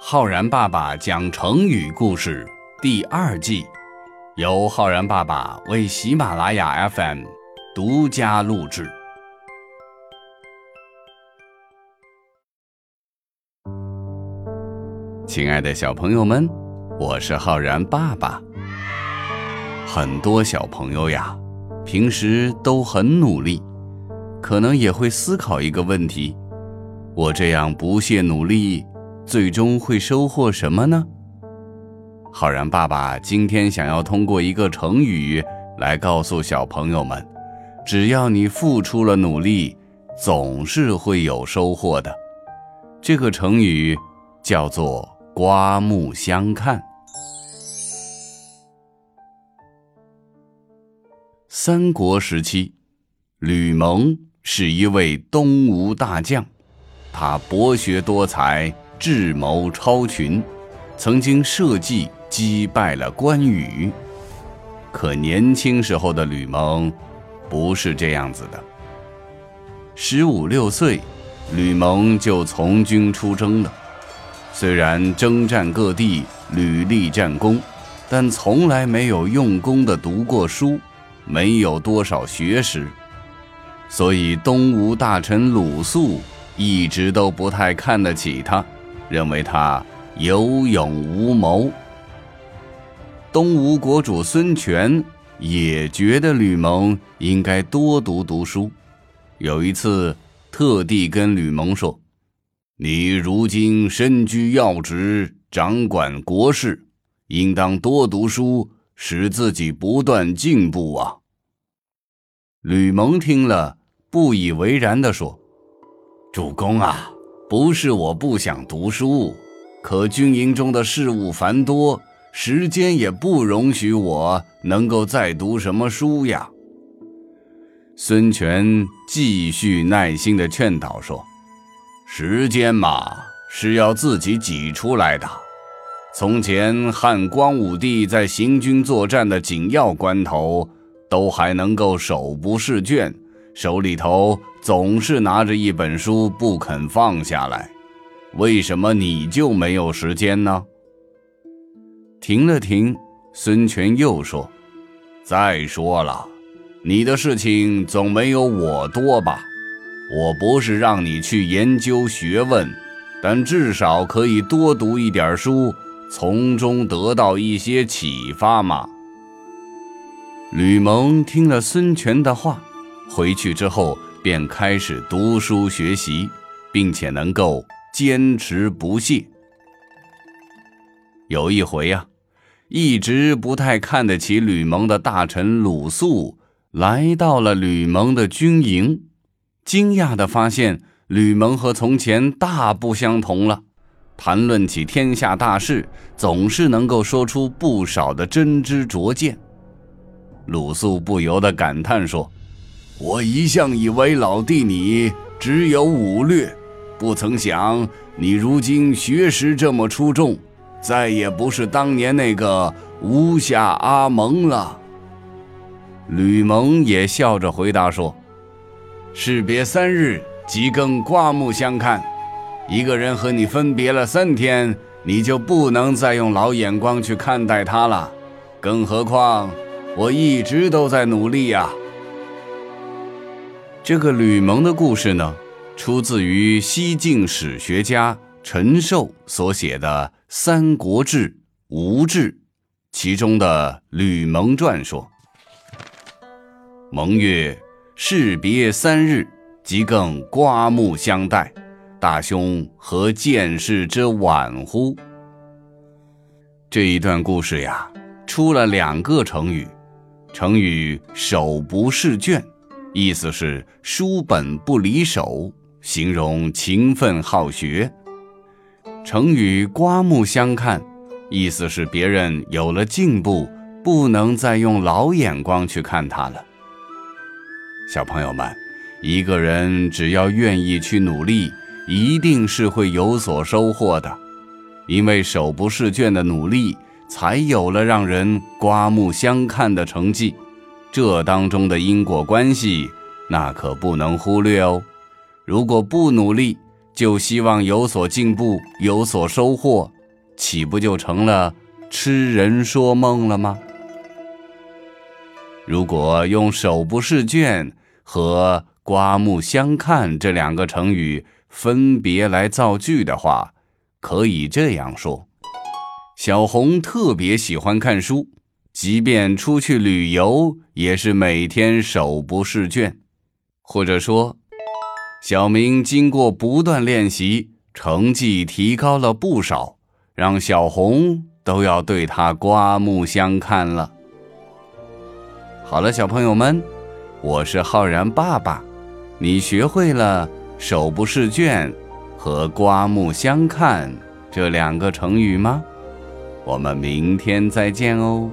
浩然爸爸讲成语故事第二季，由浩然爸爸为喜马拉雅 FM 独家录制。亲爱的小朋友们，我是浩然爸爸。很多小朋友呀，平时都很努力，可能也会思考一个问题：我这样不懈努力。最终会收获什么呢？浩然爸爸今天想要通过一个成语来告诉小朋友们：只要你付出了努力，总是会有收获的。这个成语叫做“刮目相看”。三国时期，吕蒙是一位东吴大将，他博学多才。智谋超群，曾经设计击败了关羽。可年轻时候的吕蒙不是这样子的。十五六岁，吕蒙就从军出征了。虽然征战各地，屡立战功，但从来没有用功的读过书，没有多少学识。所以东吴大臣鲁肃一直都不太看得起他。认为他有勇无谋。东吴国主孙权也觉得吕蒙应该多读读书，有一次特地跟吕蒙说：“你如今身居要职，掌管国事，应当多读书，使自己不断进步啊。”吕蒙听了，不以为然地说：“主公啊。”不是我不想读书，可军营中的事务繁多，时间也不容许我能够再读什么书呀。孙权继续耐心地劝导说：“时间嘛，是要自己挤出来的。从前汉光武帝在行军作战的紧要关头，都还能够手不释卷。”手里头总是拿着一本书不肯放下来，为什么你就没有时间呢？停了停，孙权又说：“再说了，你的事情总没有我多吧？我不是让你去研究学问，但至少可以多读一点书，从中得到一些启发嘛。”吕蒙听了孙权的话。回去之后，便开始读书学习，并且能够坚持不懈。有一回呀，一直不太看得起吕蒙的大臣鲁肃来到了吕蒙的军营，惊讶地发现吕蒙和从前大不相同了。谈论起天下大事，总是能够说出不少的真知灼见。鲁肃不由得感叹说。我一向以为老弟你只有武略，不曾想你如今学识这么出众，再也不是当年那个吴下阿蒙了。吕蒙也笑着回答说：“士别三日，即更刮目相看。一个人和你分别了三天，你就不能再用老眼光去看待他了。更何况我一直都在努力呀。”这个吕蒙的故事呢，出自于西晋史学家陈寿所写的《三国志·吴志》，其中的《吕蒙传》说：“蒙曰：‘士别三日，即更刮目相待。大兄何见识之晚乎？’”这一段故事呀，出了两个成语，成语“手不释卷”。意思是书本不离手，形容勤奋好学。成语“刮目相看”，意思是别人有了进步，不能再用老眼光去看他了。小朋友们，一个人只要愿意去努力，一定是会有所收获的。因为手不释卷的努力，才有了让人刮目相看的成绩。这当中的因果关系，那可不能忽略哦。如果不努力，就希望有所进步，有所收获，岂不就成了痴人说梦了吗？如果用“手不释卷”和“刮目相看”这两个成语分别来造句的话，可以这样说：小红特别喜欢看书，即便出去旅游，也是每天手不释卷。或者说，小明经过不断练习，成绩提高了不少，让小红都要对他刮目相看了。好了，小朋友们，我是浩然爸爸，你学会了“手不释卷”和“刮目相看”这两个成语吗？我们明天再见哦。